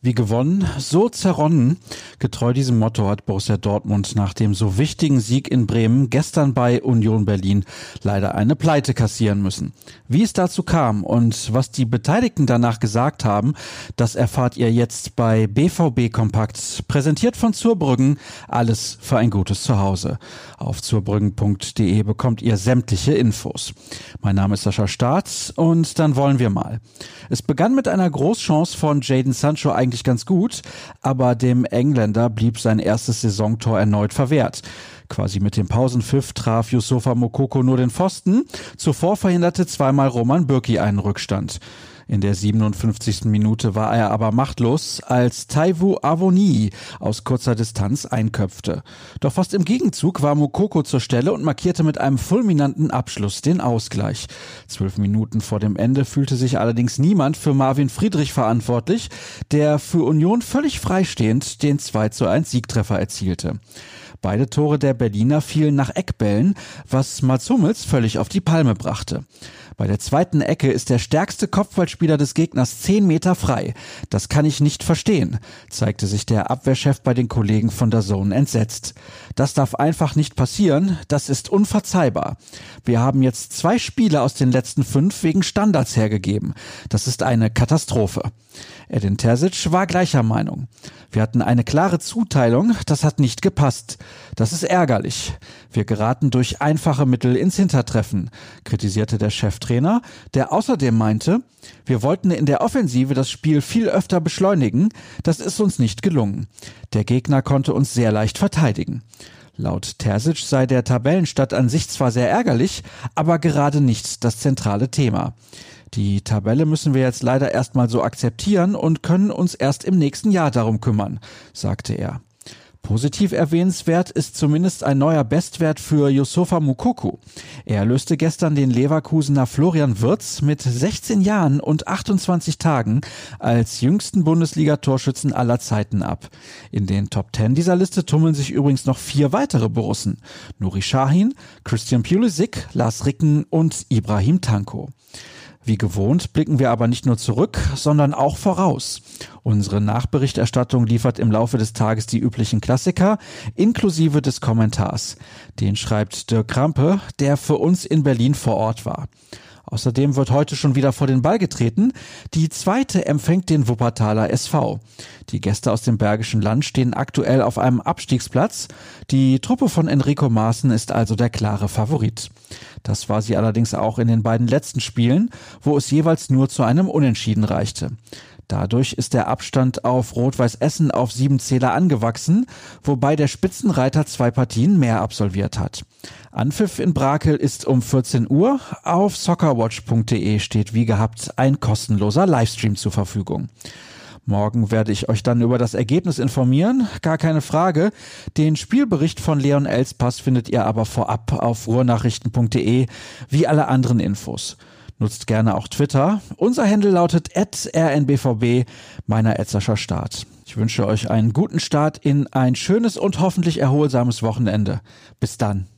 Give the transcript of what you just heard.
Wie gewonnen, so zerronnen. Getreu diesem Motto hat Borussia Dortmund nach dem so wichtigen Sieg in Bremen gestern bei Union Berlin leider eine Pleite kassieren müssen. Wie es dazu kam und was die Beteiligten danach gesagt haben, das erfahrt ihr jetzt bei BVB Kompakt, präsentiert von Zurbrüggen. Alles für ein gutes Zuhause. Auf zurbrüggen.de bekommt ihr sämtliche Infos. Mein Name ist Sascha Staats und dann wollen wir mal. Es begann mit einer Großchance von Jaden Sancho eigentlich ganz gut, aber dem Engländer blieb sein erstes Saisontor erneut verwehrt. Quasi mit dem Pausenpfiff traf Yusufa Mokoko nur den Pfosten. Zuvor verhinderte zweimal Roman Bürki einen Rückstand. In der 57. Minute war er aber machtlos, als Taivu Avoni aus kurzer Distanz einköpfte. Doch fast im Gegenzug war Mokoko zur Stelle und markierte mit einem fulminanten Abschluss den Ausgleich. Zwölf Minuten vor dem Ende fühlte sich allerdings niemand für Marvin Friedrich verantwortlich, der für Union völlig freistehend den 2 zu 1 Siegtreffer erzielte. Beide Tore der Berliner fielen nach Eckbällen, was Mats Hummels völlig auf die Palme brachte. Bei der zweiten Ecke ist der stärkste Kopfballspieler des Gegners zehn Meter frei. Das kann ich nicht verstehen, zeigte sich der Abwehrchef bei den Kollegen von der Zone entsetzt. Das darf einfach nicht passieren, das ist unverzeihbar. Wir haben jetzt zwei Spiele aus den letzten fünf wegen Standards hergegeben. Das ist eine Katastrophe. Edin Terzic war gleicher Meinung. Wir hatten eine klare Zuteilung, das hat nicht gepasst. Das ist ärgerlich. Wir geraten durch einfache Mittel ins Hintertreffen, kritisierte der Cheftrainer, der außerdem meinte, wir wollten in der Offensive das Spiel viel öfter beschleunigen, das ist uns nicht gelungen. Der Gegner konnte uns sehr leicht verteidigen. Laut Terzic sei der Tabellenstadt an sich zwar sehr ärgerlich, aber gerade nicht das zentrale Thema. Die Tabelle müssen wir jetzt leider erstmal so akzeptieren und können uns erst im nächsten Jahr darum kümmern, sagte er. Positiv erwähnenswert ist zumindest ein neuer Bestwert für Yusufa Mukoku. Er löste gestern den Leverkusener Florian Wirz mit 16 Jahren und 28 Tagen als jüngsten Bundesliga-Torschützen aller Zeiten ab. In den Top 10 dieser Liste tummeln sich übrigens noch vier weitere Borussen. Nuri Shahin, Christian Pulisic, Lars Ricken und Ibrahim Tanko. Wie gewohnt blicken wir aber nicht nur zurück, sondern auch voraus. Unsere Nachberichterstattung liefert im Laufe des Tages die üblichen Klassiker, inklusive des Kommentars. Den schreibt Dirk Krampe, der für uns in Berlin vor Ort war. Außerdem wird heute schon wieder vor den Ball getreten. Die zweite empfängt den Wuppertaler SV. Die Gäste aus dem Bergischen Land stehen aktuell auf einem Abstiegsplatz. Die Truppe von Enrico Maaßen ist also der klare Favorit. Das war sie allerdings auch in den beiden letzten Spielen, wo es jeweils nur zu einem Unentschieden reichte. Dadurch ist der Abstand auf Rot-Weiß Essen auf sieben Zähler angewachsen, wobei der Spitzenreiter zwei Partien mehr absolviert hat. Anpfiff in Brakel ist um 14 Uhr. Auf soccerwatch.de steht wie gehabt ein kostenloser Livestream zur Verfügung. Morgen werde ich euch dann über das Ergebnis informieren, gar keine Frage. Den Spielbericht von Leon Elspass findet ihr aber vorab auf ruhrnachrichten.de, wie alle anderen Infos. Nutzt gerne auch Twitter. Unser Handle lautet rnbvb, meiner Etzerscher Start. Ich wünsche euch einen guten Start in ein schönes und hoffentlich erholsames Wochenende. Bis dann.